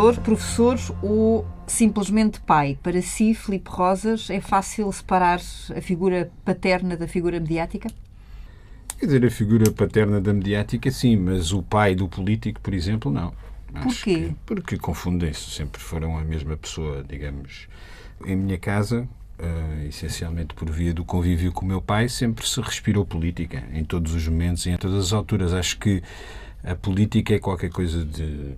Historiador, professor ou simplesmente pai? Para si, Filipe Rosas, é fácil separar a figura paterna da figura mediática? Quer dizer, a figura paterna da mediática, sim, mas o pai do político, por exemplo, não. Acho Porquê? que- porque confundem-se, sempre foram a mesma pessoa, digamos. Em minha casa, eh, essencialmente por via do convívio com o meu pai, sempre se respirou política, em todos os momentos e em todas as alturas. Acho que a política é qualquer coisa de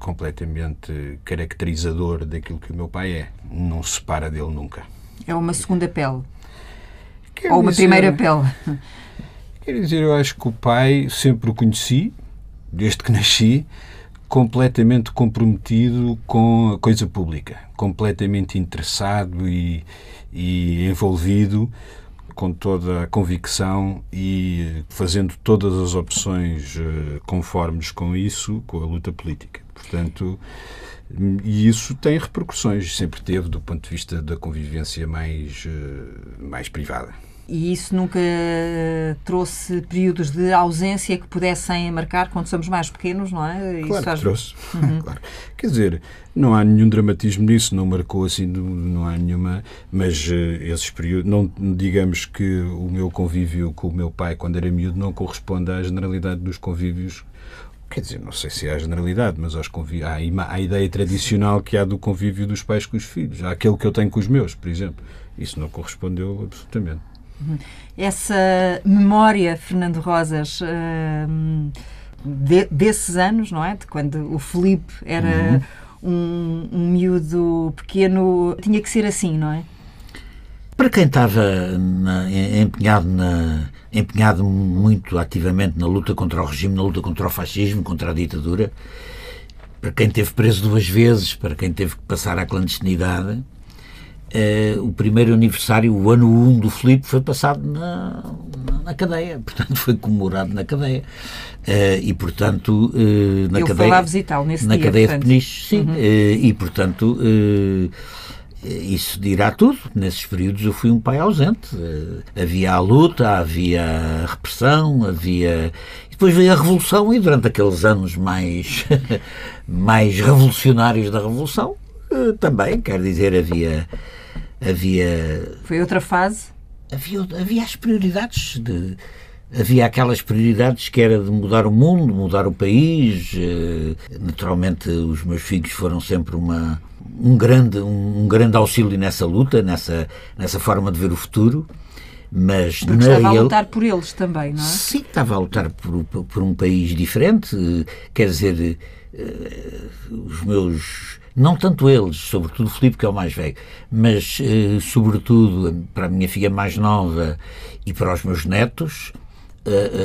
completamente caracterizador daquilo que o meu pai é. Não se separa dele nunca. É uma segunda pele? Quer ou uma dizer- primeira pele? Quer dizer, eu acho que o pai sempre o conheci, desde que nasci, completamente comprometido com a coisa pública, completamente interessado e, e envolvido com toda a convicção e fazendo todas as opções eh, conformes com isso, com a luta política. Portanto, e isso tem repercussões, sempre teve, do ponto de vista da convivência mais, eh, mais privada. E isso nunca trouxe períodos de ausência que pudessem marcar quando somos mais pequenos, não é? Claro Isso que às- trouxe. Claro. Quer dizer, não há nenhum dramatismo nisso, não marcou assim, não- não há nenhuma. Mas eh, esses períodos, não digamos que o meu convívio com o meu pai quando era miúdo não corresponde à generalidade dos convívios. Quer dizer, não sei se é a generalidade, mas aos há, a ideia tradicional que há do convívio dos pais com os filhos. Há aquele que eu tenho com os meus, por exemplo. Isso não correspondeu absolutamente. Essa memória, Fernando Rosas, hum, de- desses anos, não é? De quando o Felipe era um, um miúdo pequeno, tinha que ser assim, não é? Para quem estava na- em- empenhado, na- empenhado muito ativamente na luta contra o regime, na luta contra o fascismo, contra a ditadura, para quem teve preso duas vezes, para quem teve que passar à clandestinidade, eh, o primeiro aniversário, o ano 1 do Filipe, foi passado na, na- na cadeia, portanto foi comemorado na cadeia. Eh, e, portanto, eh, na Eu fui cadeia. lá visitá-lo nesse na dia, cadeia portanto. de Peniche, sim. Eh, e, portanto, eh, isso dirá tudo. Nesses períodos eu fui um pai ausente. Eh, havia a luta, havia a repressão, havia. E depois veio a revolução, e durante aqueles anos mais, mais revolucionários da revolução, eh, também, quer dizer, havia. Havia Foi outra fase. havia, havia as prioridades de havia aquelas prioridades que era de mudar o mundo, mudar o país. eh, Naturalmente, os meus filhos foram sempre uma um grande um, grande auxílio nessa luta, nessa nessa forma de ver o futuro. Mas Porque na estava a real- lutar por eles também, não é? Sim, estava a lutar por, por- um país diferente. Quer dizer, eh, os meus. Não tanto eles, sobretudo o Filipe, que é o mais velho, mas eh, sobretudo para a minha filha mais nova e para os meus netos,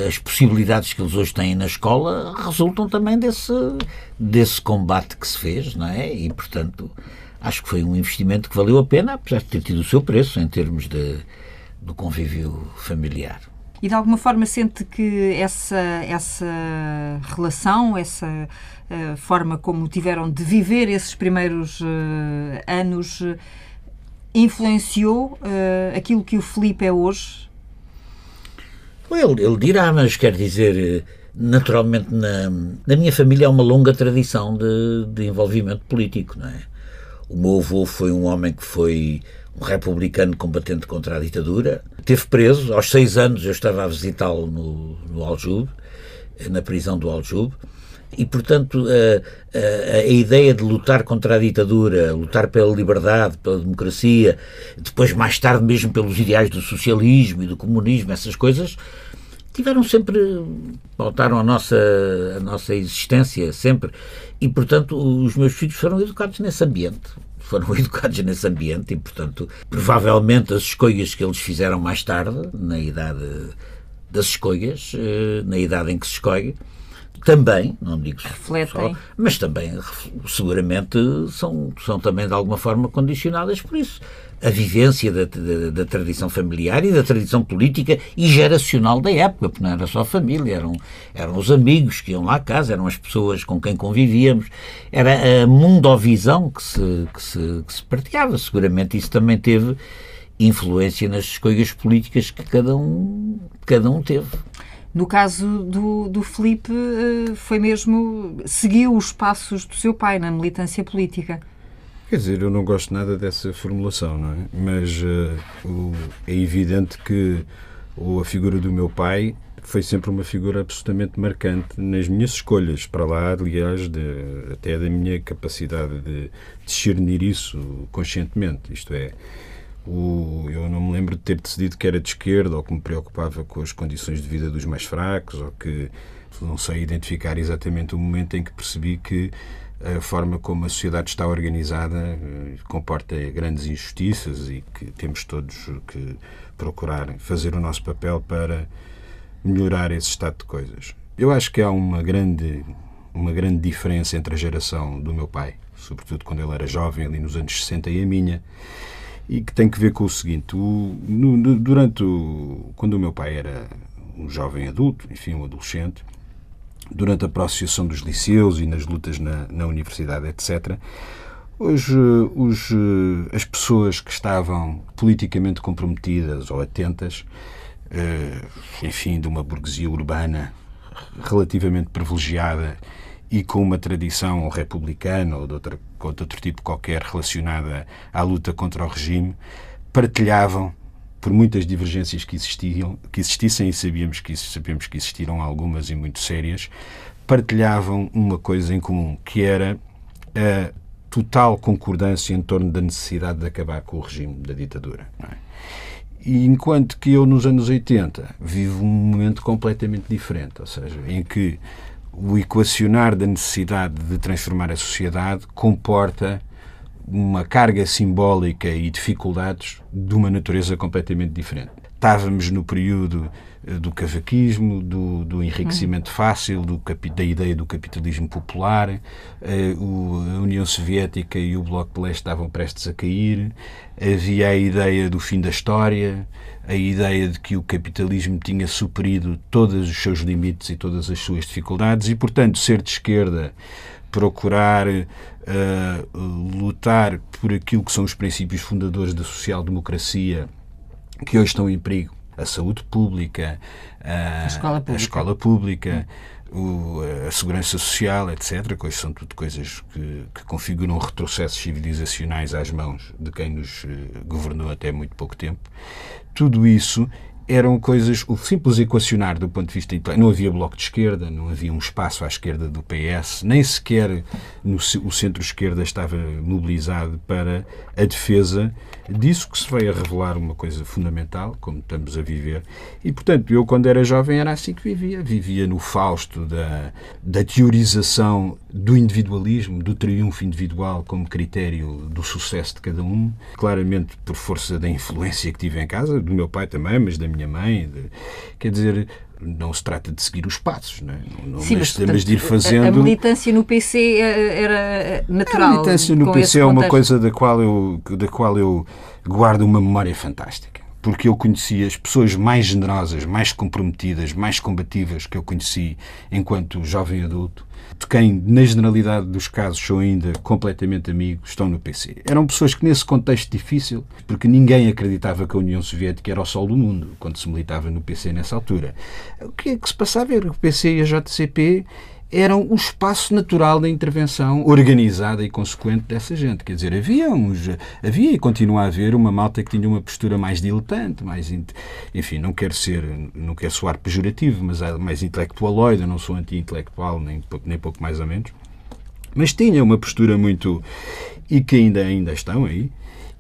as possibilidades que eles hoje têm na escola resultam também desse, desse combate que se fez, não é? E, portanto, acho que foi um investimento que valeu a pena, apesar de ter tido o seu preço em termos de, do convívio familiar. E de alguma forma sente que essa, essa relação, essa eh, forma como tiveram de viver esses primeiros eh, anos eh, influenciou eh, aquilo que o Felipe é hoje? Ele, ele dirá, mas quer dizer, eh, naturalmente na, na minha família há uma longa tradição de, de envolvimento político, não é? O meu avô foi um homem que foi um republicano combatente contra a ditadura. Teve preso, aos seis anos eu estava a visitá-lo no, no Aljube, eh, na prisão do Aljube, E, portanto, a, a, a, ideia de lutar contra a ditadura, lutar pela liberdade, pela democracia, depois, mais tarde, mesmo pelos ideais do socialismo e do comunismo, essas coisas, tiveram sempre, voltaram a nossa, a nossa existência, sempre. E, portanto, os meus filhos foram educados nesse ambiente. Foram educados nesse ambiente e, portanto, provavelmente as escolhas que eles fizeram mais tarde, na idade das escolhas, eh, na idade em que se escolhe, também, não digo refletem, só, mas também seguramente são, são também de alguma forma condicionadas por isso. A vivência da, da, da, tradição familiar e da tradição política e geracional da época, porque não era só a família, eram, eram os amigos que iam lá à casa, eram as pessoas com quem convivíamos, era a mundovisão que se, que se, que se partilhava. Seguramente isso também teve influência nas escolhas políticas que cada um, cada um teve. No caso do, do Felipe, eh, foi mesmo. seguiu os passos do seu pai na militância política. Quer dizer, eu não gosto nada dessa formulação, não é? Mas uh, o, é evidente que o, a figura do meu pai foi sempre uma figura absolutamente marcante nas minhas escolhas, para lá, aliás, de, até da minha capacidade de discernir isso conscientemente. Isto é, o, eu não me lembro de ter decidido que era de esquerda ou que me preocupava com as condições de vida dos mais fracos ou que não sei identificar exatamente o momento em que percebi que a forma como a sociedade está organizada eh, comporta grandes injustiças e que temos todos que procurar fazer o nosso papel para melhorar esse estado de coisas. Eu acho que há uma grande uma grande diferença entre a geração do meu pai, sobretudo quando ele era jovem, ali nos anos 60, e a minha e que tem que ver com o seguinte: o, no, durante o, quando o meu pai era um jovem adulto, enfim, um adolescente, durante a processação dos liceus e nas lutas na, na universidade, etc., os, os, as pessoas que estavam politicamente comprometidas ou atentas, eh, enfim, de uma burguesia urbana relativamente privilegiada e com uma tradição republicana ou de, outra, de outro tipo qualquer relacionada à luta contra o regime, partilhavam, por muitas divergências que existiam, que existissem, e sabíamos que, sabíamos que existiram algumas e muito sérias, partilhavam uma coisa em comum, que era a total concordância em torno da necessidade de acabar com o regime da ditadura. É? E enquanto que eu, nos anos 80, vivo um momento completamente diferente, ou seja, em que o equacionar da necessidade de transformar a sociedade comporta uma carga simbólica e dificuldades de uma natureza completamente diferente. Estávamos no período eh, do cavaquismo, do, do enriquecimento fácil, do, da ideia do capitalismo popular, eh, a União Soviética e o Bloco de Leste estavam prestes a cair, havia a ideia do fim da história, a ideia de que o capitalismo tinha superido todos os seus limites e todas as suas dificuldades e, portanto, ser de esquerda, procurar uh, lutar por aquilo que são os princípios fundadores da social-democracia que hoje estão em perigo, a saúde pública, a, a escola pública, a, escola pública o, a segurança social, etc., que hoje são tudo coisas que, que, configuram retrocessos civilizacionais às mãos de quem nos eh, governou até muito pouco tempo. Tudo isso eram coisas, o simples equacionar do ponto de vista intelectual. Não havia bloco de esquerda, não havia um espaço à esquerda do PS, nem sequer no, o centro-esquerda estava mobilizado para a defesa disso que se veio a revelar uma coisa fundamental, como estamos a viver. E, portanto, eu, quando era jovem, era assim que vivia. Vivia no fausto da, da teorização do individualismo, do triunfo individual como critério do sucesso de cada um, claramente por força da influência que tive em casa, do meu pai também, mas da minha mãe. De, quer dizer, não se trata de seguir os passos, não, é? não Sim, mas, portanto, de ir fazendo. A, militância no PC era natural. A militância no PC é uma coisa da qual, eu, da qual eu guardo uma memória fantástica. Porque eu conheci as pessoas mais generosas, mais comprometidas, mais combativas que eu conheci enquanto jovem adulto de quem, na generalidade dos casos, sou ainda completamente amigos, estão no PC. Eram pessoas que, nesse contexto difícil, porque ninguém acreditava que a União Soviética era o sol do mundo, quando se militava no PC nessa altura, o que é que se passava era que o PC e a JCP eram o espaço natural da intervenção organizada e consequente dessa gente. Quer dizer, havia, uns, havia e continua a haver uma malta que tinha uma postura mais diletante, mais, enfim, não quero ser, não quero soar pejorativo, mas mais intelectualoide, eu não sou anti-intelectual, nem, nem pouco mais ou menos, mas tinha uma postura muito, e que ainda, ainda estão aí,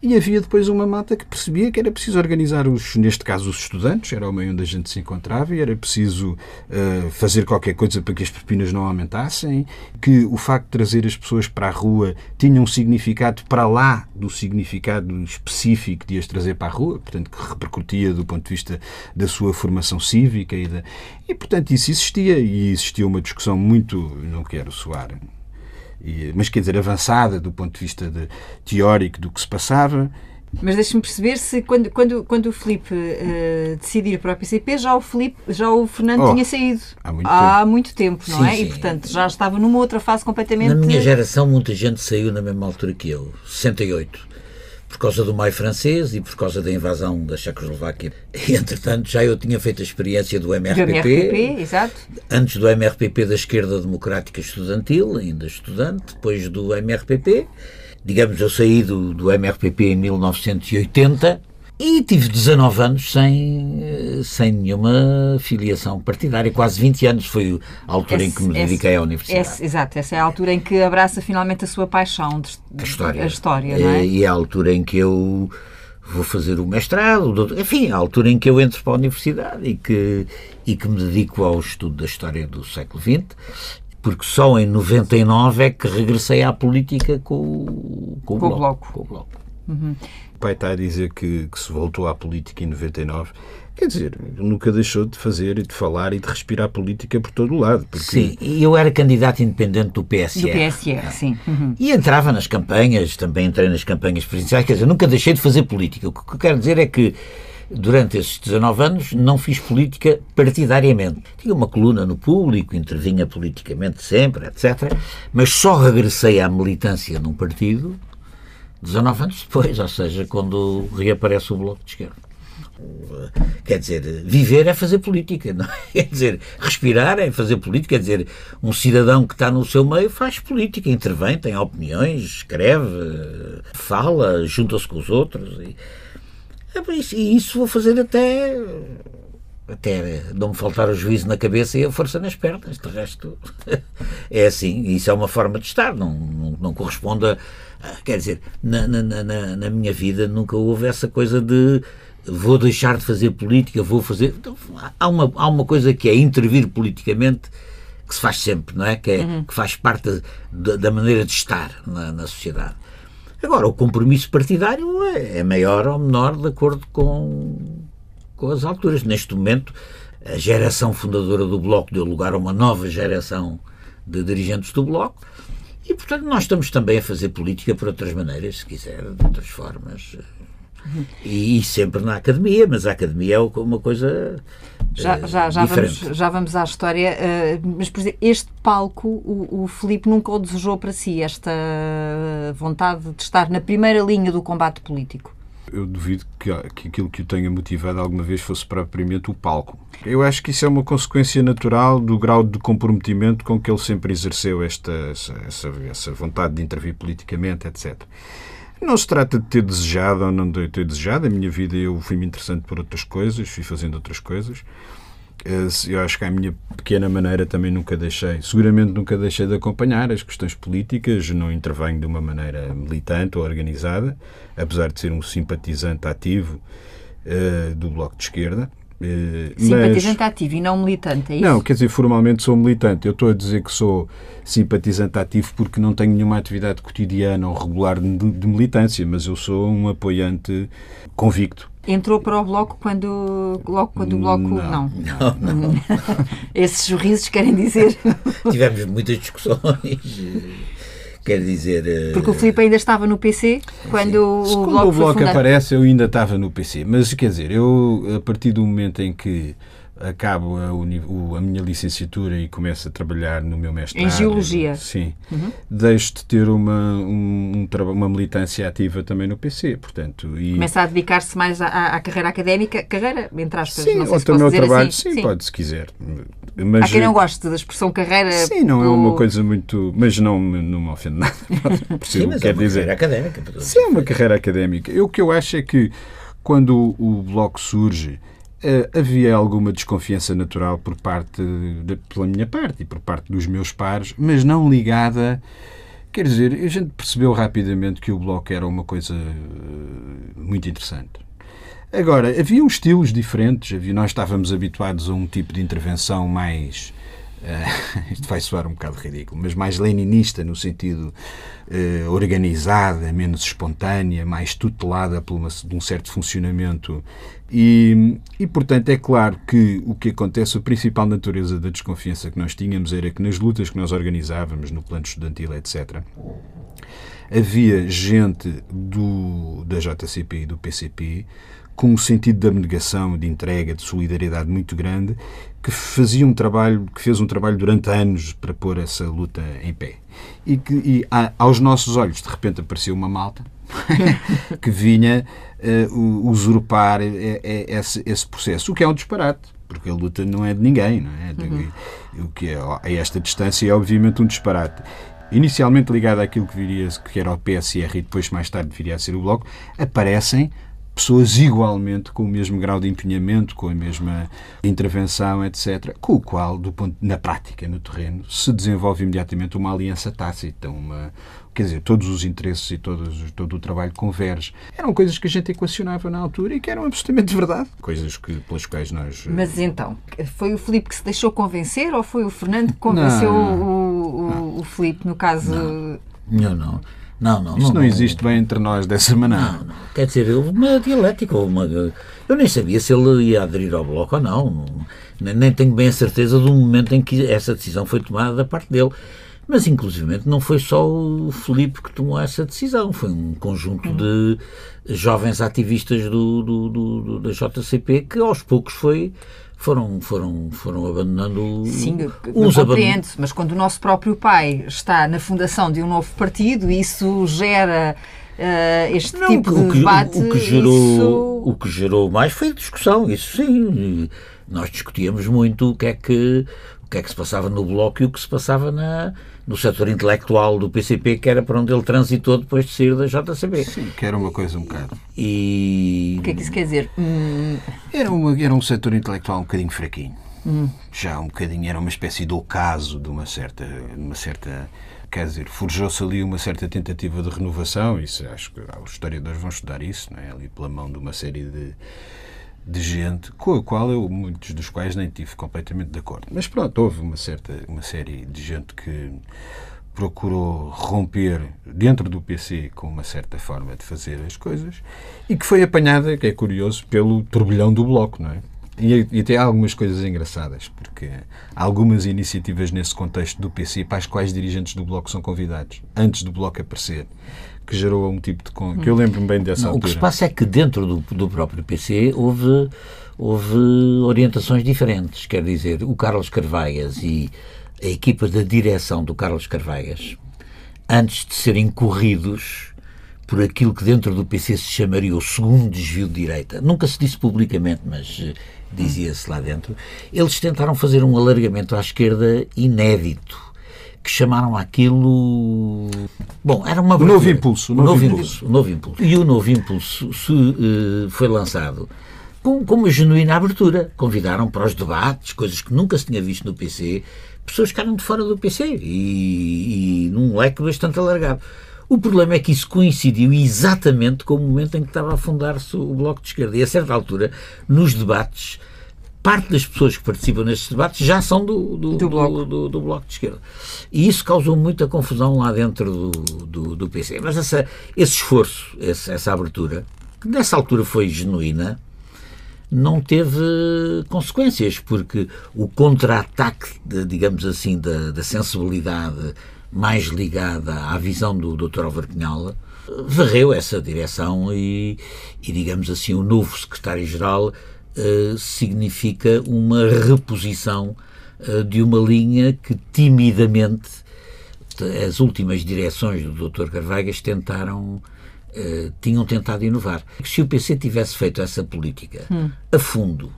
e havia depois uma mata que percebia que era preciso organizar, os, neste caso, os estudantes, era o meio onde a gente se encontrava, e era preciso uh, fazer qualquer coisa para que as pepinas não aumentassem, que o facto de trazer as pessoas para a rua tinha um significado para lá do significado específico de as trazer para a rua, portanto, que repercutia do ponto de vista da sua formação cívica e, da, e portanto, isso existia, e existia uma discussão muito, não quero soar e, mas quer dizer, avançada do ponto de vista de, teórico do que se passava. Mas deixe-me perceber se quando, quando, quando o Filipe uh, decidir para o PCP, já o, Filipe, já o Fernando oh, tinha saído. Há muito há tempo, muito tempo não sim, é? Sim. E portanto já estava numa outra fase completamente. Na minha geração, muita gente saiu na mesma altura que eu, 68 por causa do maio francês e por causa da invasão da Checoslováquia. E, entretanto, já eu tinha feito a experiência do MRPP. Do MRPP, exato. Antes do MRPP da Esquerda Democrática Estudantil, ainda estudante, depois do MRPP. Digamos, eu saí do, do MRPP em 1980 e tive 19 anos sem, sem nenhuma filiação partidária, quase 20 anos foi a altura esse, em que me dediquei esse, à universidade. Esse, exato, essa é a altura em que abraça finalmente a sua paixão, de, a história. A história é? E é a altura em que eu vou fazer o mestrado, enfim, a altura em que eu entro para a universidade e que, e que me dedico ao estudo da história do século XX porque só em 99 é que regressei à política com, com, com o, bloco, Com o bloco. Uhum o pai está a dizer que, que se voltou à política em 99. Quer dizer, nunca deixou de fazer e de falar e de respirar política por todo o lado. Porque... Sim, e eu era candidato independente do PSR. Do PSR, sim. Uhum. E entrava nas campanhas, também entrei nas campanhas presidenciais, quer dizer, nunca deixei de fazer política. O que eu quero dizer é que durante esses 19 anos não fiz política partidariamente. Tinha uma coluna no público, intervinha politicamente sempre, etc. Mas só regressei à militância num partido 19 anos depois, ou seja, quando reaparece o Bloco de Esquerda. Quer dizer, viver é fazer política, não é? Quer dizer, respirar é fazer política, quer dizer, um cidadão que está no seu meio faz política, intervém, tem opiniões, escreve, fala, junta-se com os outros. E, e isso vou fazer até até não me faltar o juízo na cabeça e a força nas pernas. De resto, é assim. Isso é uma forma de estar, não, não, não corresponde a. Quer dizer, na, na, na, na minha vida nunca houve essa coisa de vou deixar de fazer política, vou fazer. Então, há, uma, há uma coisa que é intervir politicamente que se faz sempre, não é? Que, é, uhum. que faz parte da, da, maneira de estar na, na sociedade. Agora, o compromisso partidário é, é maior ou menor de acordo com com as alturas. Neste momento, a geração fundadora do Bloco deu lugar a uma nova geração de dirigentes do Bloco. E, portanto, nós estamos também a fazer política por outras maneiras, se quiser, de outras formas. E, e sempre na academia, mas a academia é uma coisa. Já, já, já, vamos, já vamos à história, uh, mas por exemplo, este palco o, o Filipe nunca o desejou para si, esta vontade de estar na primeira linha do combate político eu duvido que, que aquilo que o tenha motivado alguma vez fosse propriamente o palco. Eu acho que isso é uma consequência natural do grau de comprometimento com que ele sempre exerceu esta, essa, essa, vontade de intervir politicamente, etc. Não se trata de ter desejado ou não de ter desejado. A minha vida eu fui-me interessante por outras coisas, fui fazendo outras coisas. Eh, eu acho que à minha pequena maneira também nunca deixei, seguramente nunca deixei de acompanhar as questões políticas, não intervenho de uma maneira militante ou organizada, apesar de ser um simpatizante ativo uh, do Bloco de Esquerda. Uh, simpatizante mas... ativo e não militante, é isso? Não, quer dizer, formalmente sou militante. Eu estou a dizer que sou simpatizante ativo porque não tenho nenhuma atividade cotidiana ou regular de, de militância, mas eu sou um apoiante convicto Entrou para o Bloco quando, logo quando o Bloco... Não. Não, não, não. Esses sorrisos querem dizer... Tivemos muitas discussões... Quer dizer. Eh, Porque o Filipe ainda estava no PC quando o quando Bloco. o Bloco aparece, eu ainda estava no PC. Mas quer dizer, eu, a partir do momento em que acabo a, a, minha licenciatura e começo a trabalhar no meu mestrado. Em Geologia. Sim. Uhum. Deixo de ter uma, um, uma militância ativa também no PC, portanto... E... Começa a dedicar-se mais à, à, carreira académica, carreira, entre aspas, sim, não sei ou se ao trabalho, assim. sim, sim, pode, se quiser. Mas, Há quem não goste da expressão carreira. Sim, não é pelo- uma coisa muito. Mas não, me- não me ofende nada. O mas que é quer uma dizer. carreira académica. Sim, é uma carreira académica. Eu, o que eu acho é que quando o Bloco surge, havia alguma desconfiança natural por parte, de, pela minha parte e por parte dos meus pares, mas não ligada. Quer dizer, a gente percebeu rapidamente que o Bloco era uma coisa eh, muito interessante. Agora, havia uns estilos diferentes, havia, nós estávamos habituados a um tipo de intervenção mais. Eh, isto vai soar um bocado ridículo, mas mais leninista, no sentido eh, organizada, menos espontânea, mais tutelada por, uma, por um certo funcionamento. E, e, portanto, é claro que o que acontece, a principal natureza da desconfiança que nós tínhamos era que nas lutas que nós organizávamos, no plano estudantil, etc., havia gente do, da JCP e do PCP com um sentido de abnegação, de entrega, de solidariedade muito grande, que fazia um trabalho, que fez um trabalho durante anos para pôr essa luta em pé. E que e, a- aos nossos olhos, de repente, apareceu uma malta que vinha eh, u- usurpar eh, eh, esse, esse processo, o que é um disparate. Porque a luta não é de ninguém, não é? O que é, a esta distância é obviamente um disparate inicialmente ligado àquilo que viria que era o PSR e depois mais tarde viria a ser o Bloco, aparecem pessoas igualmente com o mesmo grau de empenhamento, com a mesma intervenção, etc., com o qual, do ponto, na prática, no terreno, se desenvolve imediatamente uma aliança tácita, uma, quer dizer, todos os interesses e todos, todo o trabalho converge. Eram coisas que a gente equacionava na altura e que eram absolutamente verdade. Coisas que, pelas quais nós... Mas então, foi o Filipe que se deixou convencer ou foi o Fernando que convenceu Não. o, o, o Filipe, no caso. Não, não. Não, não. Isto não, existe bem entre nós dessa maneira. Não, não. Quer dizer, houve uma dialética. Uma... Eu nem sabia se ele ia aderir ao Bloco ou não. Nem, tenho bem a certeza do momento em que essa decisão foi tomada da parte dele. Mas, inclusivamente, não foi só o Filipe que tomou essa decisão. Foi um conjunto de jovens ativistas do, do, do- do- da JCP que, aos poucos, foi, foram, foram, foram abandonando... Sim, uns compreendo, mas quando o nosso próprio pai está na fundação de um novo partido, isso gera eh, este Não, tipo o de que, debate. o que gerou isso- o que gerou mais foi discussão isso sim nós discutíamos muito o que é que o que é que se passava no bloco e o que se passava na no setor intelectual do PCP que era para onde ele transitou depois de sair da JCB Sim, que era uma coisa um bocado. e O que é que isso quer dizer? Hum, Era, uma, era um setor intelectual um bocadinho fraquinho. Já um bocadinho, era uma espécie de ocaso de uma certa. de uma certa quer dizer, forjou-se ali uma certa tentativa de renovação. Isso acho que ah, os historiadores vão estudar isso, não é? Ali pela mão de uma série de, de gente com a qual eu, muitos dos quais, nem tive completamente de acordo. Mas pronto, houve uma certa uma série de gente que procurou romper dentro do PC com uma certa forma de fazer as coisas e que foi apanhada, que é curioso, pelo turbilhão do Bloco, não é? E, e até há algumas coisas engraçadas, porque há algumas iniciativas nesse contexto do PC para as quais dirigentes do Bloco são convidados, antes do Bloco aparecer, que gerou um tipo de... con- que eu lembro-me bem dessa Não, o que altura. se passa é que dentro do, do próprio PC houve, houve orientações diferentes. Quer dizer, o Carlos Carvalhas e a equipa da direção do Carlos Carvalhas, antes de serem corridos por aquilo que dentro do PC se chamaria o segundo desvio de direita, nunca se disse publicamente, mas eh, dizia-se lá dentro, eles tentaram fazer um alargamento à esquerda inédito. Que chamaram aquilo. Bom, era uma. novo abertura. impulso, o O novo novo impulso. impulso. O novo impulso. E o novo impulso se, eh, foi lançado com, com uma genuína abertura. Convidaram para os debates, coisas que nunca se tinha visto no PC, pessoas que eram de fora do PC e, e num leque bastante alargado. O problema é que isso coincidiu exatamente com o momento em que estava a fundar-se o Bloco de Esquerda. E a certa altura, nos debates, parte das pessoas que participam nestes debates já são do, do, Do Bloco. do- do- Bloco de Esquerda. E isso causou muita confusão lá dentro do, do, PC. Mas essa, esse esforço, esse- essa abertura, que nessa altura foi genuína, não teve consequências, porque o contra-ataque, digamos assim, da, da sensibilidade mais ligada à visão do Dr. Álvaro varreu essa direção e, e, digamos assim, o novo secretário-geral eh, significa uma reposição eh, de uma linha que timidamente as últimas direções do Dr. Carvalhas tentaram eh, tinham tentado inovar. Se o PC tivesse feito essa política a fundo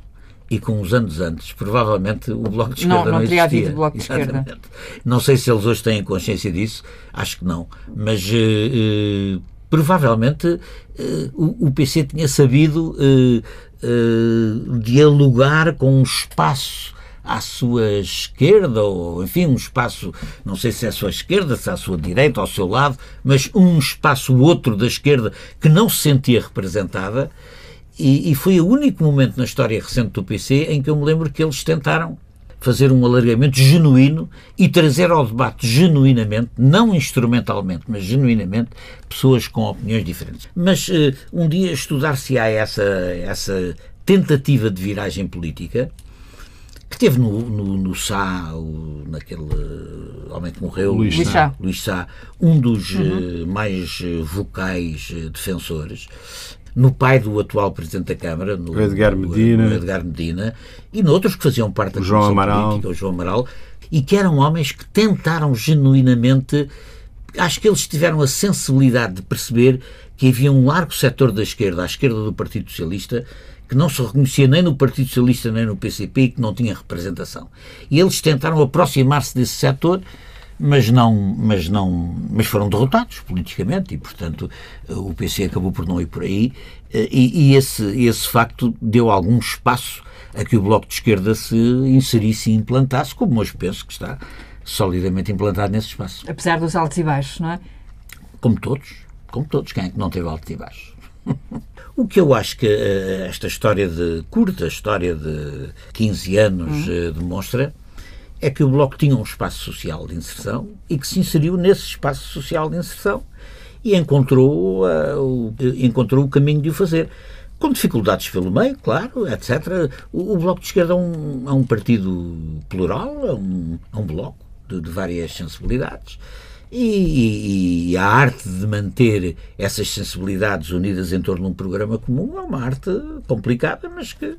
e com uns anos antes, provavelmente o Bloco de Esquerda não, não, não teria havido Bloco de Esquerda. Exatamente. Não sei se eles hoje têm consciência disso, acho que não. Mas provavelmente o PC tinha sabido eh, dialogar com um espaço à sua esquerda, ou enfim, um espaço, não sei se é à sua esquerda, se é à sua direita, ao seu lado, mas um espaço outro da esquerda que não se sentia representada. E, e foi o único momento na história recente do PC em que eu me lembro que eles tentaram fazer um alargamento genuíno e trazer ao debate genuinamente, não instrumentalmente, mas genuinamente, pessoas com opiniões diferentes. Mas uh, um dia estudar-se-á essa, essa tentativa de viragem política que teve no, no, no Sá, o, naquele uh, homem que morreu, Luís Luís Sá. Luís Sá, um dos uhum. uh, mais vocais defensores no pai do atual Presidente da Câmara, no, Edgar Medina, no Edgar Medina e noutros que faziam parte da João Amaral. política, o João Amaral, e que eram homens que tentaram genuinamente, acho que eles tiveram a sensibilidade de perceber que havia um largo setor da esquerda, à esquerda do Partido Socialista, que não se reconhecia nem no Partido Socialista nem no PCP e que não tinha representação. E eles tentaram aproximar-se desse setor mas não, mas não, mas foram derrotados politicamente e, portanto, o PC acabou por não ir por aí e, e esse, esse facto deu algum espaço a que o Bloco de Esquerda se inserisse e implantasse, como hoje penso que está solidamente implantado nesse espaço. Apesar dos altos e baixos, não é? Como todos, como todos, quem é que não teve altos e baixos? O que eu acho que uh, esta história de curta, história de 15 anos, uh, demonstra é que o Bloco tinha um espaço social de inserção e que se inseriu nesse espaço social de inserção e encontrou, uh, o, encontrou o caminho de o fazer. Com dificuldades pelo meio, claro, etc. O, o Bloco de Esquerda é um, é um partido plural, é um, é um bloco de, de várias sensibilidades. E, e, e, a arte de manter essas sensibilidades unidas em torno de um programa comum é uma arte complicada, mas que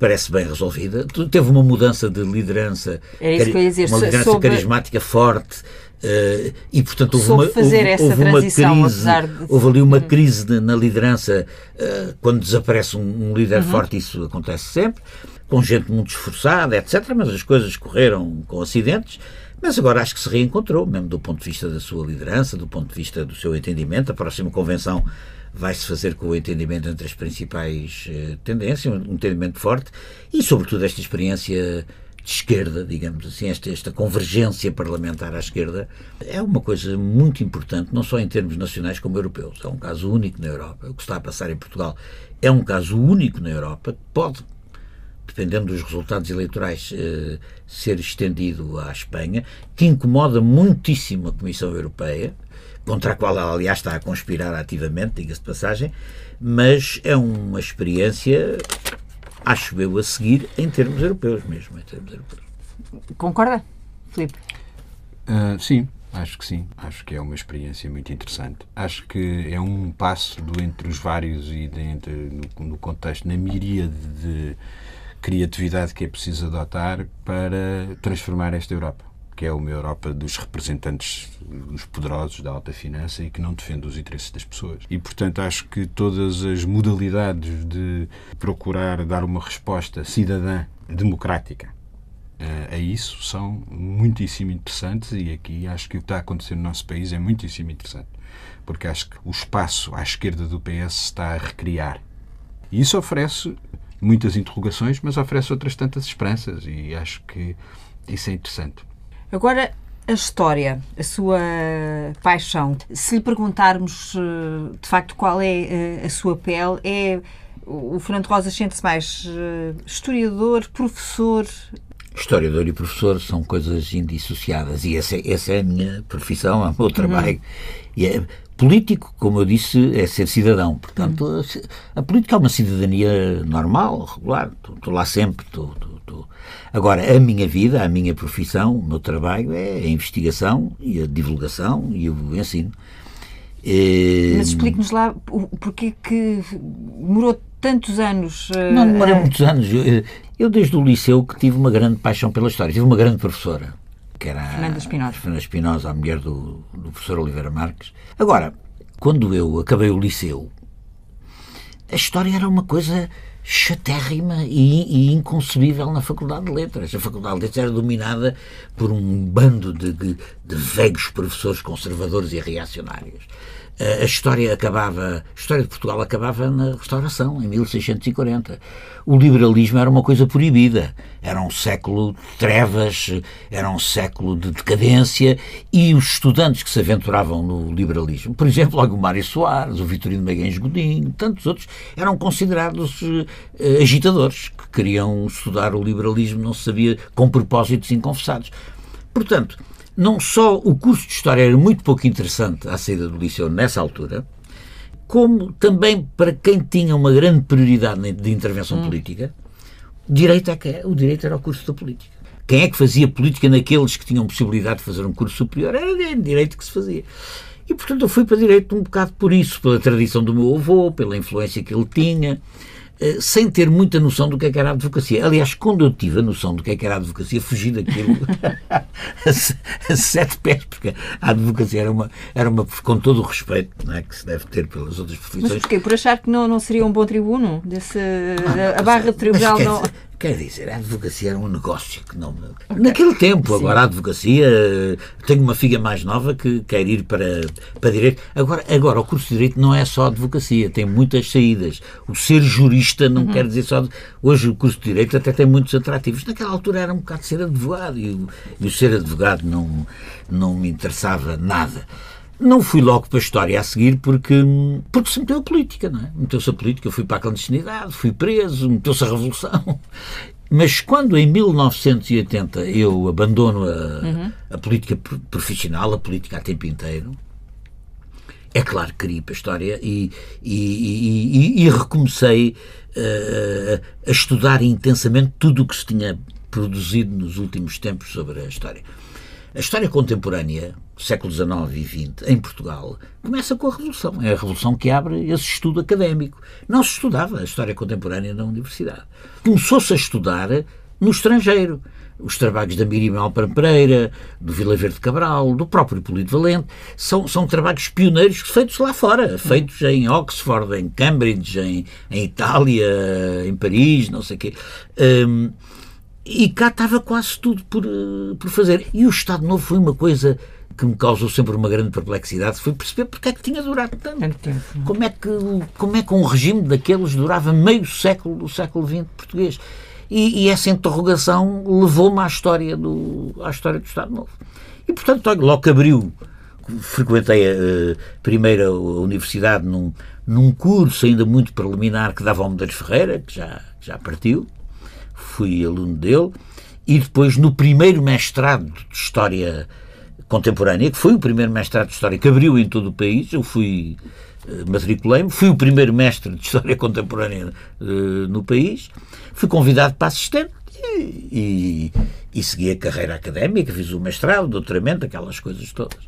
parece bem resolvida. Teve uma mudança de liderança, é uma liderança Sobre... carismática forte. Uh, e portanto houve Soube uma, fazer houve, houve uma crise, de... houve ali uma crise de, na liderança uh, quando desaparece um, um líder uhum. forte, isso acontece sempre, com gente muito esforçada, etc. Mas as coisas correram com acidentes. Mas agora acho que se reencontrou, mesmo do ponto de vista da sua liderança, do ponto de vista do seu entendimento. A próxima convenção vai-se fazer com o entendimento entre as principais uh, tendências, um entendimento forte e, sobretudo, esta experiência de esquerda, digamos assim, esta, esta convergência parlamentar à esquerda, é uma coisa muito importante, não só em termos nacionais como europeus. É um caso único na Europa. O que está a passar em Portugal é um caso único na Europa, pode, dependendo dos resultados eleitorais, uh, ser estendido à Espanha, que incomoda muitíssimo a Comissão Europeia contra a qual ela, aliás, está a conspirar ativamente, diga-se de passagem, mas é uma experiência, acho eu, a seguir em termos europeus mesmo. Em termos europeus. Concorda, Filipe? Uh, sim, acho que sim. Acho que é uma experiência muito interessante. Acho que é um passo do entre os vários e de, entre, no, no contexto, na miríade de criatividade que é preciso adotar para transformar esta Europa que é uma Europa dos representantes, dos poderosos da alta finança e que não defende os interesses das pessoas. E, portanto, acho que todas as modalidades de procurar dar uma resposta cidadã, democrática, a isso são muitíssimo interessantes e aqui acho que o que está a acontecer no nosso país é muitíssimo interessante, porque acho que o espaço à esquerda do PS está a recriar. E isso oferece muitas interrogações, mas oferece outras tantas esperanças e acho que isso é interessante. Agora, a história, a sua paixão. Se lhe perguntarmos de facto qual é a sua pele, é o Fernando Rosa sente-se mais historiador, professor. Historiador e professor são coisas indissociadas e essa, essa é a minha profissão, é o meu trabalho. Uhum. E é, político, como eu disse, é ser cidadão. Portanto, uhum. a, a política é uma cidadania normal, regular. Estou lá sempre, estou, estou Agora, a minha vida, a minha profissão, o meu trabalho é a investigação e a divulgação e o ensino. E... Mas explique-nos lá porque que demorou tantos anos. Uh, Não demorou uh... muitos anos. Eu, eu, desde o liceu, que tive uma grande paixão pela história. Tive uma grande professora, que era Fernanda Espinosa, Fernanda Espinosa a mulher do, do professor Oliveira Marques. Agora, quando eu acabei o liceu, a história era uma coisa chatérrima e, e, inconcebível na Faculdade de Letras. A Faculdade de Letras era dominada por um bando de, de, de vegos professores conservadores e reacionários a história acabava, a história de Portugal acabava na restauração, em 1640. O liberalismo era uma coisa proibida. Era um século de trevas, era um século de decadência e os estudantes que se aventuravam no liberalismo, por exemplo, o Mário Soares, o Vitorino Magalhães Godinho, tantos outros, eram considerados uh, agitadores que queriam estudar o liberalismo, não se sabia, com propósitos inconfessados. Portanto, não só o curso de História era muito pouco interessante à saída do liceu nessa altura, como também para quem tinha uma grande prioridade de intervenção hum. política, direito é que é, o direito era o curso da política. Quem é que fazia política naqueles que tinham possibilidade de fazer um curso superior? Era direito que se fazia. E, portanto, eu fui para direito um bocado por isso, pela tradição do meu avô, pela influência que ele tinha. Eh, sem ter muita noção do que, é que era a advocacia. Aliás, quando eu tive a noção do que, é que era a advocacia, fugi daquilo a, sete pés, porque a advocacia era uma, era uma com todo o respeito é, que se deve ter pelas outras profissões. Mas porquê? Por achar que não, não seria um bom tribuno? Desse, ah, a barra de tribunal não... Quer dizer, a advocacia era um negócio que não. Naquele tempo, Sim. agora a advocacia. Tenho uma filha mais nova que quer ir para, para direito. Agora, agora, o curso de direito não é só advocacia, tem muitas saídas. O ser jurista não uhum. quer dizer só. Hoje o curso de direito até tem muitos atrativos. Naquela altura era um bocado ser advogado e o, e o ser advogado não, não me interessava nada. Não fui logo para a história a seguir porque, porque se meteu a política, não é? Meteu-se a política, eu fui para a clandestinidade, fui preso, meteu-se a revolução. Mas quando em 1980 eu abandono a, uhum. a política profissional, a política a tempo inteiro, é claro que queria ir para a história e, e, e, e recomecei uh, a estudar intensamente tudo o que se tinha produzido nos últimos tempos sobre a história. A história contemporânea, século XIX e XX, em Portugal, começa com a Revolução. É a Revolução que abre esse estudo académico. Não se estudava a história contemporânea na universidade. Começou-se a estudar no estrangeiro. Os trabalhos da Miriam Alpera Pereira, do Vila Verde Cabral, do próprio Polito Valente, são, são trabalhos pioneiros feitos lá fora, feitos em Oxford, em Cambridge, em, em Itália, em Paris, não sei o quê. Um, e cá estava quase tudo por, eh, por fazer. E o Estado Novo foi uma coisa que me causou sempre uma grande perplexidade foi perceber porque é que tinha durado tanto. tempo. Como é, que, como é que um regime daqueles durava meio século do século XX português? E, e essa interrogação levou-me à história do, à história do Estado Novo. E, portanto, olha, logo que abriu, frequentei a, a primeira universidade num, num curso ainda muito preliminar que dava ao Medeiros Ferreira, que já, já partiu, fui aluno dele, e depois no primeiro mestrado de História Contemporânea, que foi o primeiro mestrado de História que abriu em todo o país, eu fui, eh, matriculei-me, fui o primeiro mestre de História Contemporânea uh, no país, fui convidado para assistente e, e, e segui a carreira académica, fiz o mestrado, o doutoramento, aquelas coisas todas.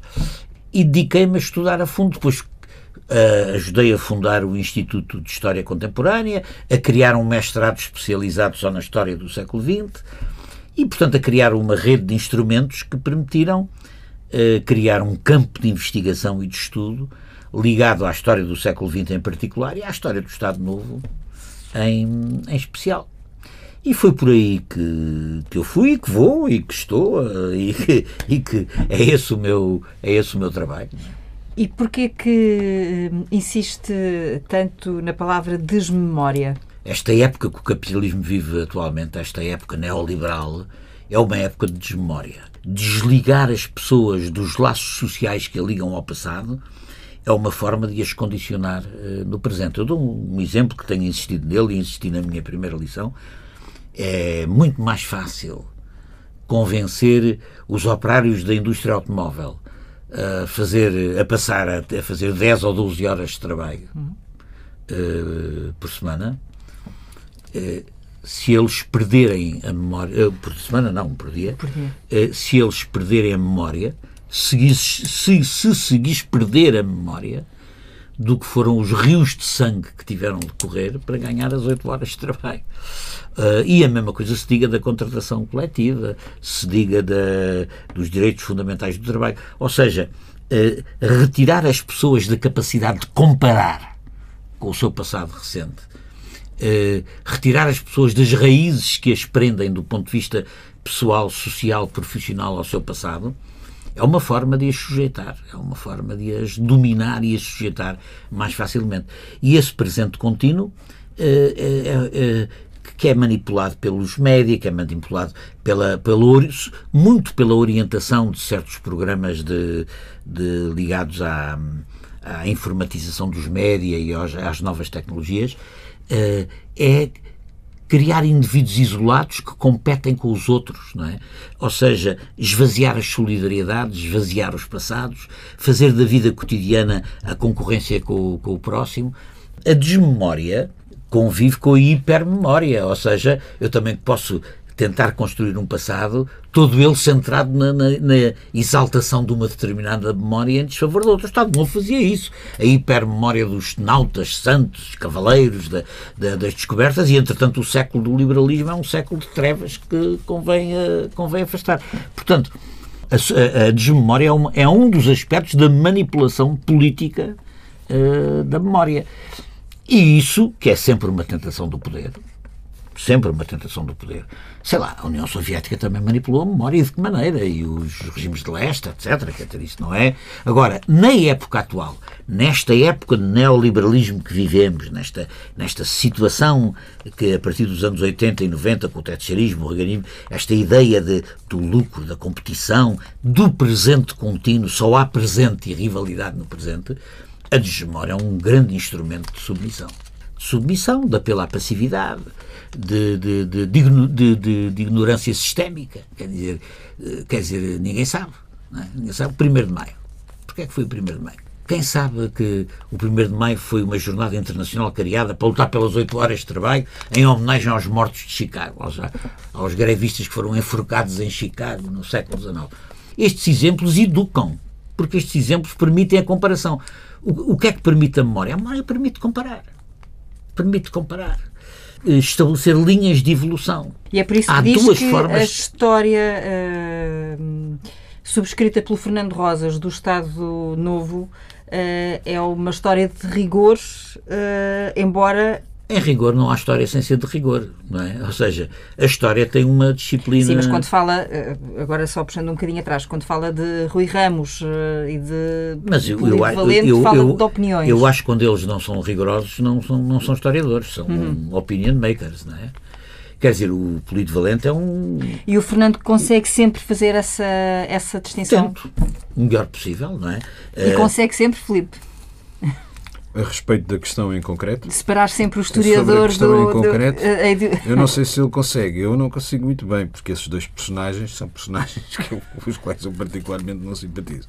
E dediquei-me a estudar a fundo, depois Uh, ajudei a fundar o Instituto de História Contemporânea, a criar um mestrado especializado só na história do século XX e, portanto, a criar uma rede de instrumentos que permitiram uh, criar um campo de investigação e de estudo ligado à história do século XX em particular e à história do Estado Novo em, em especial. E foi por aí que, que eu fui, que vou e que estou uh, e, e que é esse o meu, é esse o meu trabalho. E porquê que hum, insiste tanto na palavra desmemória? Esta época que o capitalismo vive atualmente, esta época neoliberal, é uma época de desmemória. Desligar as pessoas dos laços sociais que a ligam ao passado é uma forma de as condicionar uh, no presente. Eu dou um, um exemplo que tenho insistido nele e insisti na minha primeira lição. É muito mais fácil convencer os operários da indústria automóvel a fazer, a passar a, a fazer 10 ou 12 horas de trabalho uhum. uh, por semana, uh, se eles perderem a memória, uh, por semana não, por dia, por dia. se eles perderem a memória, se, se, se seguis perder a memória, do que foram os rios de sangue que tiveram de correr para ganhar as 8 horas de trabalho. Uh, e a mesma coisa se diga da contratação coletiva, se diga da, dos direitos fundamentais do trabalho. Ou seja, uh, retirar as pessoas da capacidade de comparar com o seu passado recente uh, retirar as pessoas das raízes que as prendem do ponto de vista pessoal, social, profissional ao seu passado, é uma forma de as sujeitar, é uma forma de as dominar e as sujeitar mais facilmente. E esse presente contínuo é, que é manipulado pelos média, que é manipulado pela, pela, muito pela orientação de certos programas de, de ligados à, à informatização dos média e aos, às novas tecnologias, é criar indivíduos isolados que competem com os outros, não é? Ou seja, esvaziar as solidariedades, esvaziar os passados, fazer da vida cotidiana a concorrência com, com o próximo. A desmemória convive com a hipermemória, ou seja, eu também posso tentar construir um passado, todo ele centrado na, na, na, exaltação de uma determinada memória em desfavor da outra. O Estado não fazia isso. A hipermemória dos nautas, santos, cavaleiros, da, da, das descobertas, e entretanto o século do liberalismo é um século de trevas que convém, uh, convém afastar. Portanto, a, a desmemória é, uma, é, um dos aspectos da manipulação política uh, da memória. E isso, que é sempre uma tentação do poder, sempre uma tentação do poder. Sei lá, a União Soviética também manipulou a memória e de que maneira, e os regimes de leste, etc. Quer dizer, isso não é. Agora, na época atual, nesta época de neoliberalismo que vivemos, nesta, nesta situação que a partir dos anos 80 e 90, com o tetcherismo, o organismo, esta ideia de, do lucro, da competição, do presente contínuo, só há presente e rivalidade no presente, a desmemória é um grande instrumento de submissão. Submissão, de apelo à passividade, de, de, de, de, de ignorância sistémica. Quer dizer, eh, quer dizer ninguém sabe. É? Ninguém sabe. O 1 de maio. Porquê é que foi o 1 de maio? Quem sabe que o 1 de maio foi uma jornada internacional criada para lutar pelas 8 horas de trabalho em homenagem aos mortos de Chicago, aos, aos grevistas que foram enforcados em Chicago no século XIX. Estes exemplos educam, porque estes exemplos permitem a comparação. O, o que é que permite a memória? A memória permite comparar. Permite comparar estabelecer linhas de evolução. E é por isso que Há diz duas que formas... a história uh, subscrita pelo Fernando Rosas do Estado Novo uh, é uma história de rigores, uh, embora em rigor, não há história sem ser de rigor, não é? Ou seja, a história tem uma disciplina. Sim, mas quando fala, eh, agora só puxando um bocadinho atrás, quando fala de Rui Ramos uh, e de. Mas eu, eu, Valente, eu, fala eu, de opiniões. Eu acho que quando eles não são rigorosos, não são, não são historiadores, são uhum. opinion makers, não é? Quer dizer, o Polito Valente é um. E o Fernando consegue sempre fazer essa, essa distinção? Tento. O melhor possível, não é? E uh, consegue sempre, Filipe a respeito da questão em concreto. Separar sempre o historiador do, em concreto, do, uh, uh, eu não sei se ele consegue. Eu não consigo muito bem, porque esses dois personagens são personagens que eu, os quais eu particularmente não simpatizo.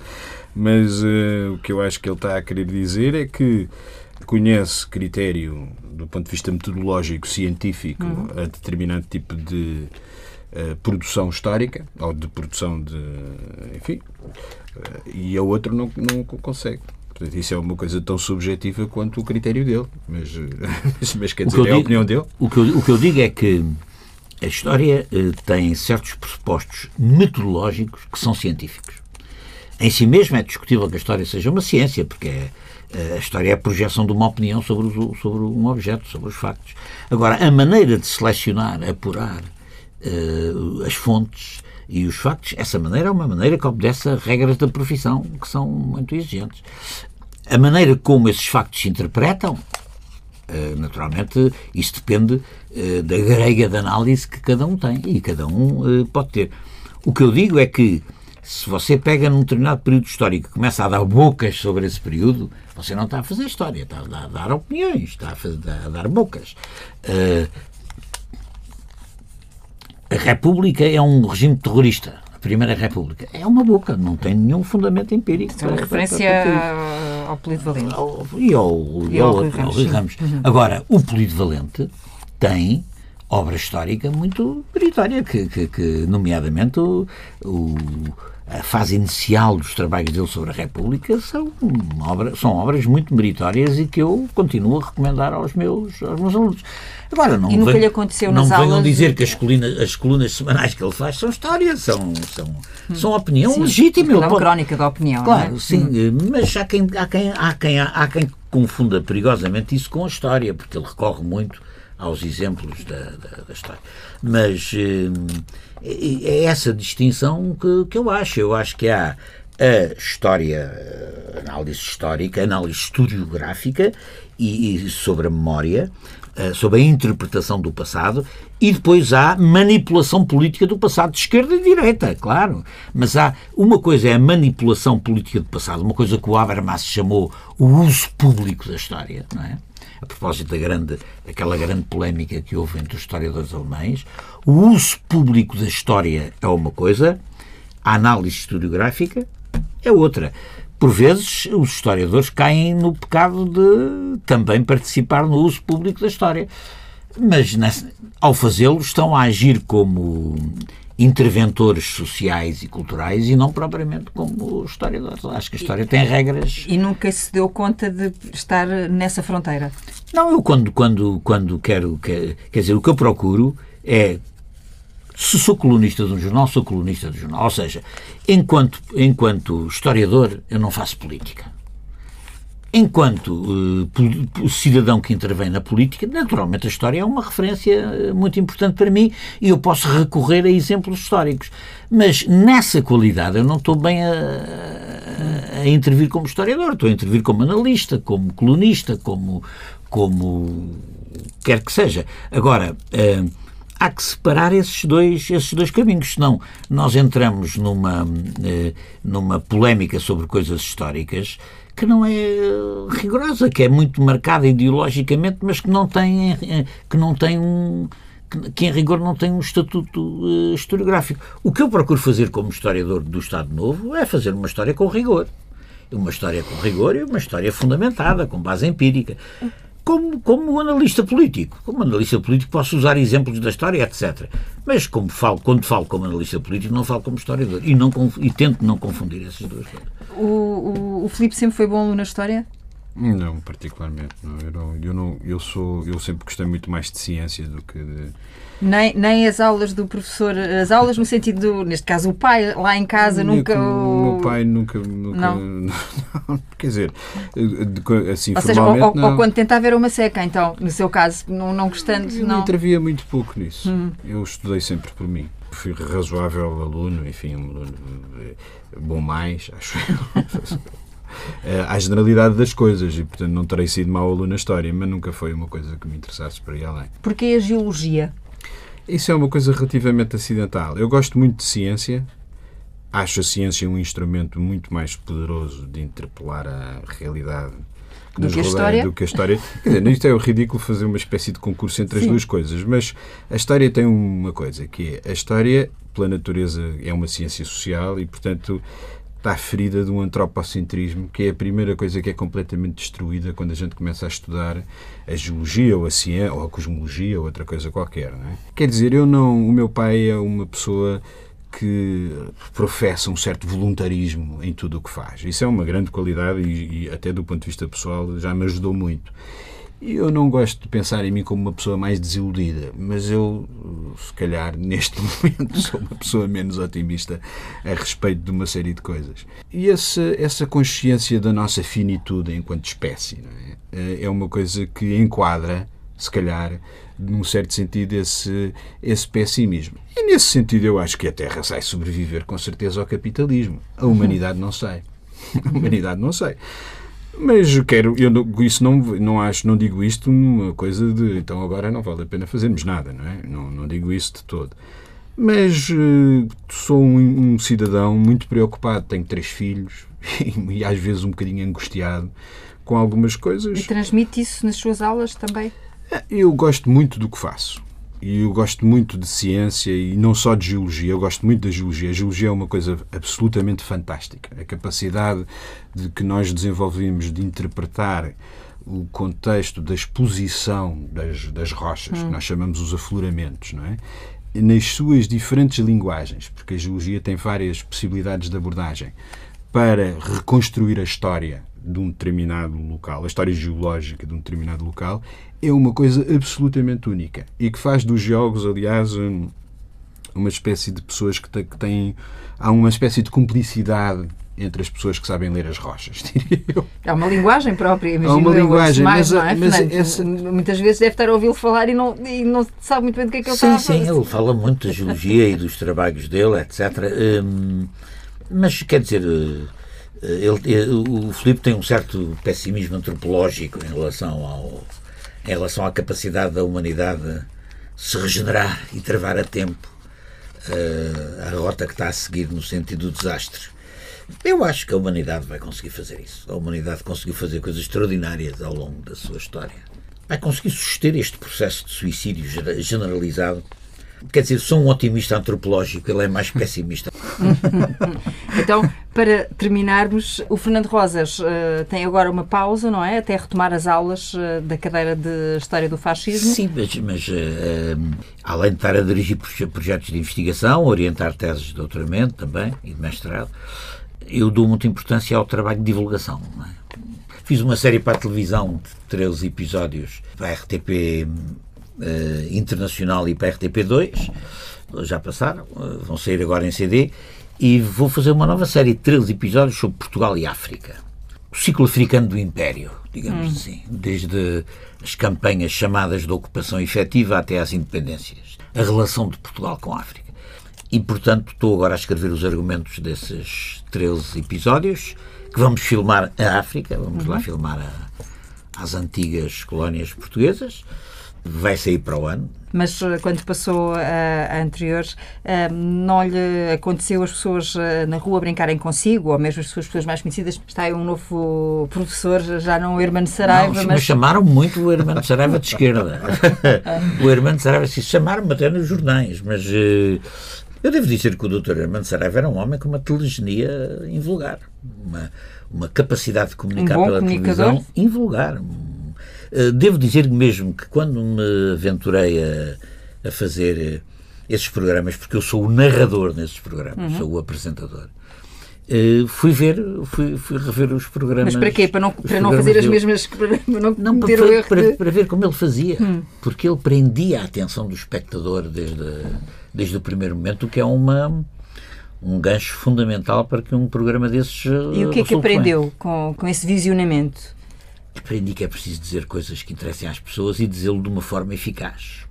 Mas uh, o que eu acho que ele está a querer dizer é que conhece critério do ponto de vista metodológico, científico, uhum. a determinado tipo de produção histórica ou de produção de. enfim. e a outro não, não consegue. Portanto, isso é uma coisa tão subjetiva quanto o critério dele. Mas, mas, mas quer dizer, que é a opinião dele. O que, eu, o que eu digo é que a história eh, tem certos pressupostos metodológicos que são científicos. Em si mesmo é discutível que a história seja uma ciência, porque é, a história é a projeção de uma opinião sobre, o, sobre um objeto, sobre os factos. Agora, a maneira de selecionar, apurar uh, as fontes e os factos, essa maneira é uma maneira que obedece a regras da profissão que são muito exigentes. A maneira como esses factos se interpretam, eh, naturalmente, isso depende eh, da grega de análise que cada um tem e cada um eh, pode ter. O que eu digo é que se você pega num determinado período histórico e começa a dar bocas sobre esse período, você não está a fazer história, está a dar, opiniões, está a, fazer, a dar bocas. a República é um regime terrorista. Primeira República é uma boca, não tem nenhum fundamento empírico. É uma referência ao Polido Valente. E ao, e ao, ao, Rui Ramos. Ramos. Uhum. Agora, o Polido Valente tem obra histórica muito meritória, que, que, que nomeadamente o, o, a fase inicial dos trabalhos dele sobre a República são, obra, são obras muito meritórias e que eu continuo a recomendar aos meus, aos meus alunos. Agora, não e nunca lhe aconteceu não nas venham aulas dizer de... que as colunas, as colunas semanais que ele faz são histórias, são, são, hum. são opinião sim, legítima. É uma crónica da opinião. Claro, é? sim, hum. mas há quem, há, quem, há, quem, há quem confunda perigosamente isso com a história, porque ele recorre muito aos exemplos da, da, da história. Mas é, é essa distinção que, que eu acho. Eu acho que há a história, análise histórica, análise historiográfica e, e sobre a memória, sobre a interpretação do passado, e depois há manipulação política do passado, de esquerda e de direita, claro. Mas há uma coisa é a manipulação política do passado, uma coisa que o Habermas chamou o uso público da história, não é? A propósito da grande, daquela grande polémica que houve entre os historiadores alemães, o uso público da história é uma coisa, a análise historiográfica é outra. Por vezes, os historiadores caem no pecado de também participar no uso público da história. Mas, ao fazê-lo, estão a agir como interventores sociais e culturais e não propriamente como historiadores. Acho que a história tem regras. E nunca se deu conta de estar nessa fronteira? Não, eu quando, quando, quando quero. Quer, quer dizer, o que eu procuro é. Se sou colunista de um jornal, sou colunista do jornal. Ou seja, enquanto, enquanto historiador, eu não faço política. Enquanto uh, cidadão que intervém na política, naturalmente a história é uma referência eh, muito importante para mim e eu posso recorrer a exemplos históricos. Mas nessa qualidade eu não estou bem a, a, a intervir como historiador, estou a intervir como analista, como colunista, como, como quer que seja. Agora. Uh, há que separar esses dois, esses dois caminhos, senão nós entramos numa, numa polémica sobre coisas históricas que não é rigorosa, que é muito marcada ideologicamente, mas que não tem, que não tem um que em rigor não tem um estatuto uh, historiográfico. O que eu procuro fazer como historiador do Estado Novo é fazer uma história com rigor. Uma história com rigor e uma história fundamentada, com base empírica como, como analista político. Como analista político posso usar exemplos da história, etc. Mas como falo, quando falo como analista político, não falo como historiador. E, não, e tento não confundir essas duas coisas. O, o, o Filipe sempre foi bom aluno na história? Não, particularmente. Não. Eu, não, eu, não, eu, sou, eu sempre gostei muito mais de ciência do que de nem, nem as aulas do professor, as aulas no sentido, do, neste caso, o pai lá em casa nunca. O meu pai nunca. nunca não. não. quer dizer, assim, ou seja, ou, ou, ou, quando tentava era uma seca, então, no seu caso, não, não gostando. Eu não intervia muito pouco nisso. Hum. Eu estudei sempre por mim. Fui razoável aluno, enfim, um aluno eh, bom mais, acho eu. Eh, à generalidade das coisas e, portanto, não terei sido mau aluno na história, mas nunca foi uma coisa que me interessasse para ir além. Porquê a geologia? Isso é uma coisa relativamente acidental. Eu gosto muito de ciência. Acho a ciência um instrumento muito mais poderoso de interpelar a realidade do que a história. Do que a história. Quer dizer, isto é ridículo fazer uma espécie de concurso entre Sim. as duas coisas, mas a história tem uma coisa, que é a história, pela natureza, é uma ciência social e, portanto, está ferida de um antropocentrismo, que é a primeira coisa que é completamente destruída quando a gente começa a estudar a geologia ou a ciência ou a cosmologia ou outra coisa qualquer. É? Quer dizer, eu não, o meu pai é uma pessoa que professa um certo voluntarismo em tudo o que faz. Isso é uma grande qualidade e, e até do ponto de vista pessoal já me ajudou muito. Eu não gosto de pensar em mim como uma pessoa mais desiludida, mas eu, se calhar, neste momento, sou uma pessoa menos otimista a respeito de uma série de coisas. E essa, essa consciência da nossa finitude enquanto espécie é? é uma coisa que enquadra, se calhar, num certo sentido, esse, esse pessimismo. E nesse sentido, eu acho que a Terra sai sobreviver com certeza ao capitalismo. A humanidade não sai. A humanidade não sai. Mas quero, eu não, isso não, não acho, não digo isto uma coisa de então agora não vale a pena fazermos nada, não é? Não, não digo isso de todo. Mas uh, sou um, um, cidadão muito preocupado, tenho três filhos e, e, às vezes um bocadinho angustiado com algumas coisas. E transmite isso nas suas aulas também? Eu gosto muito do que faço e eu gosto muito de ciência e não só de geologia, eu gosto muito da geologia. A geologia é uma coisa absolutamente fantástica. A capacidade de que nós desenvolvemos de interpretar o contexto da exposição das, das rochas, hum. que nós chamamos os afloramentos, não é? nas suas diferentes linguagens, porque a geologia tem várias possibilidades de abordagem para reconstruir a história de um determinado local, a história geológica de um determinado local, é uma coisa absolutamente única e que faz dos geólogos, aliás, uma espécie de pessoas que têm. Há uma espécie de cumplicidade entre as pessoas que sabem ler as rochas, diria eu. É uma linguagem própria, imagino. É uma eu, linguagem, mais, mas, não é, mas Fernando? essa- Muitas vezes deve estar a ouvi-lo falar e não, e não sabe muito bem do que é que ele Sim, está a sim, falar. ele fala muito da geologia e dos trabalhos dele, etc. Hum, mas, quer dizer, ele, eh, o Filipe tem um certo pessimismo antropológico em relação, ao, em relação à capacidade da humanidade se regenerar e travar a tempo eh, a rota que está a seguir no sentido do desastre. Eu acho que a humanidade vai conseguir fazer isso. A humanidade conseguiu fazer coisas extraordinárias ao longo da sua história. Vai conseguir suster este processo de suicídio generalizado. Quer dizer, sou um otimista antropológico, ele é mais pessimista. Então, para terminarmos, o Fernando Rosas eh, tem agora uma pausa, não é? Até retomar as aulas eh, da cadeira de História do Fascismo. Sim, mas, mas, eh, além de estar a dirigir proje- projetos de investigação, orientar teses de doutoramento também e de mestrado, eu dou muita importância ao trabalho de divulgação. é? Fiz uma série para a televisão de 13 episódios para a RTP eh, Internacional e para a RTP2, já passaram, eh, vão sair agora em CD, e vou fazer uma nova série de 13 episódios sobre Portugal e África. O ciclo africano do Império, digamos assim, desde as campanhas chamadas de ocupação efetiva até às independências. A relação de Portugal com a África. E, portanto, estou agora a escrever os argumentos desses 13 episódios, que vamos filmar a África, vamos lá filmar a- as antigas colónias portuguesas. Vai sair para o ano. Mas eh, quando passou a, a anterior, eh, não lhe aconteceu as pessoas eh, na rua brincarem consigo, ou mesmo as suas pessoas mais conhecidas? Está aí um novo professor, já não o Hermano Saraiva, Não, mas chamaram muito o Hermano Saraiva de esquerda. o Hermano Saraiva, se chamaram-me até nos jornais, mas eh, eu devo dizer que o Dr. Hermano Saraiva era um homem com uma telegenia invulgar, uma, uma capacidade de comunicar Um pela televisão invulgar. Eh, Devo dizer mesmo que quando me aventurei a, a fazer eh, esses programas, porque eu sou o narrador nesses programas, Uhum. sou o apresentador, eh, fui ver, fui, fui rever os programas. Mas para quê? Para não, para não fazer as mesmas. Para não, Não, para, cometer o erro para, de. Hum. para ver como ele fazia. Porque ele prendia a atenção do espectador desde, desde o primeiro momento, o que é uma, um gancho fundamental para que um programa desses. E o que é que aprendeu com, com esse visionamento? Aprendi que é preciso dizer coisas que interessem às pessoas e dizê-lo de uma forma eficaz.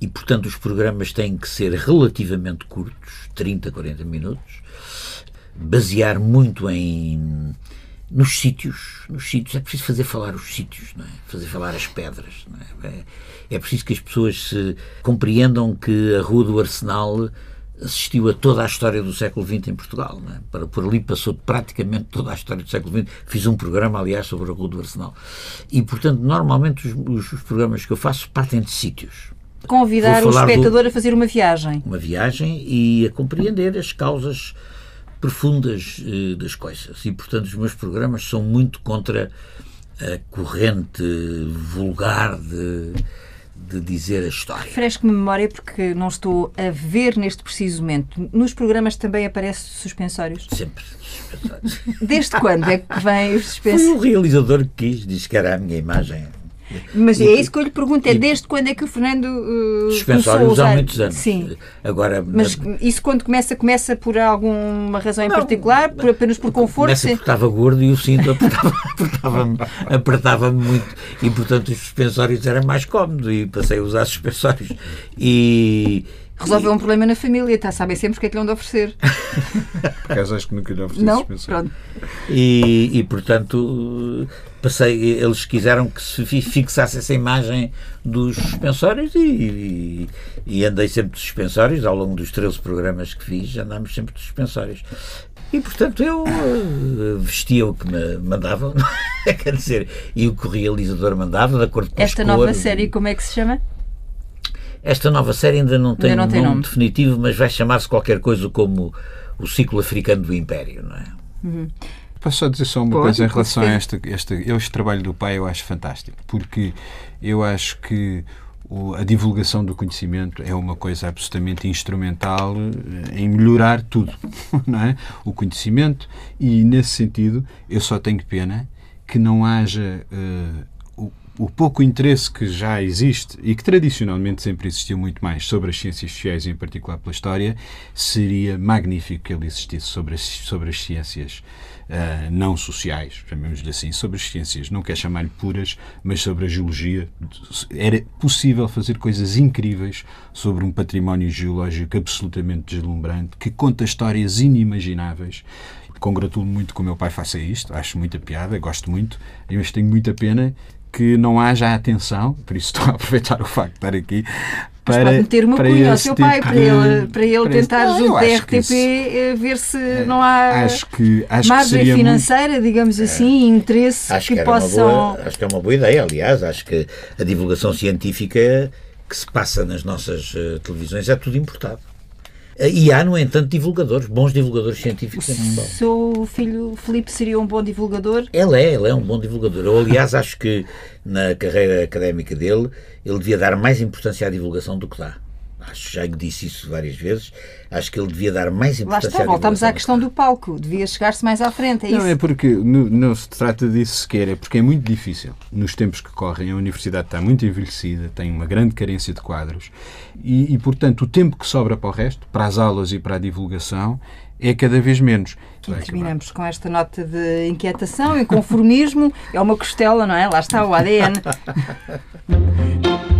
E, portanto, os programas têm que ser relativamente curtos 30, 40 minutos basear muito em nos sítios, nos sítios é preciso fazer falar os sítios, não é? Fazer falar as pedras, não é? É, é preciso que as pessoas se compreendam que a Rua do Arsenal assistiu a toda a história do século XX em Portugal, é? Para por ali passou praticamente toda a história do século XX. Fiz um programa, aliás, sobre a Rua do Arsenal. E, portanto, normalmente os, os- programas que eu faço partem de sítios Convidar o falar do- espectador a fazer uma viagem. uma viagem e a compreender as causas profundas eh, das coisas. E, portanto, os meus programas são muito contra a corrente vulgar de, de dizer a história. Fresco-me memória porque não estou a ver neste preciso momento. Nos programas também aparece suspensórios. Sempre suspensários. Desde quando é que vem os Foi suspensórios? o realizador que quis, disse que era a minha imagem. Mas é isso que eu lhe pergunto, é e- desde quando é que o Fernando uh, começou a Suspensórios usar? há muitos anos. Sim. Agora, Mas isso quando começa, começa por alguma razão em particular? Por, apenas por conforto? Começa porque estava gordo e o cinto apertava- apertava-me apertava muito e portanto os suspensórios era mais cómodo e passei a usar suspensórios e Resolveu um problema na família, está, sabem sempre o que é que lhe vão de oferecer. Por acaso acho que nunca lhe ofereci Não? suspensão. Pronto. E, e, portanto passei eles quiseram que se fi- fixasse essa imagem dos suspensórios e, e, e andei sempre de suspensórios ao longo dos 13 programas que fiz andámos sempre de suspensórios e portanto eu eh, vestia o que me mandavam quer dizer e o que o realizador mandava de acordo com Esta as nova cores. série, como é que se chama? Esta nova série ainda não tem, Ainda não um tem nome, nome. definitivo mas vai chamar-se qualquer coisa como o ciclo africano do Império não é? Posso só dizer só uma Pode, coisa em relação a este, este, este trabalho do pai, eu acho fantástico, porque eu acho que o- a divulgação do conhecimento é uma coisa absolutamente instrumental eh, em melhorar tudo, não é? O conhecimento, e nesse sentido eu só tenho pena que não haja, eh, o- pouco interesse que já existe e que tradicionalmente sempre existiu muito mais sobre as ciências sociais e em particular pela história, seria magnífico que ele existisse sobre as, sobre as ciências uh, não sociais, chamemos-lhe assim, sobre as ciências, não quer chamar-lhe puras, mas sobre a geologia. Era possível fazer coisas incríveis sobre um património geológico absolutamente deslumbrante, que conta histórias inimagináveis congratulo muito que o meu pai faça isto, acho muita piada, gosto muito, mas tenho muita pena que não haja atenção, por isso estou a aproveitar o facto de estar aqui. Para, para meter uma cunha ao seu tipo pai, para ele, para ele para tentar, esse, junto da RTP, que isso- eh, ver se não há acho que, acho que margem muito, financeira, digamos assim, interesse Acho que, que, possam. boa, acho que é uma boa ideia, aliás. Acho que a divulgação científica que se passa nas nossas eh, televisões é tudo importado. Eh, E há, no entanto, divulgadores, bons divulgadores científicos em O Portugal. seu filho Filipe seria um bom divulgador? Ele é, ele é um bom divulgador. Eu, aliás, acho que na carreira académica dele, ele devia dar mais importância à divulgação do que dá. Acho, já lhe disse isso várias vezes. Acho que ele devia dar mais Lá importância está, à voltamos à questão do palco. Devia chegar-se mais à frente, é Não, isso? é porque no- não se trata disso sequer, é porque é muito difícil. Nos tempos que correm, a universidade está muito envelhecida, tem uma grande carência de quadros e, e, portanto, o tempo que sobra para o resto, para as aulas e para a divulgação, é cada vez menos. E terminamos com esta nota de inquietação, inconformismo. É uma costela, não é? Lá está o ADN.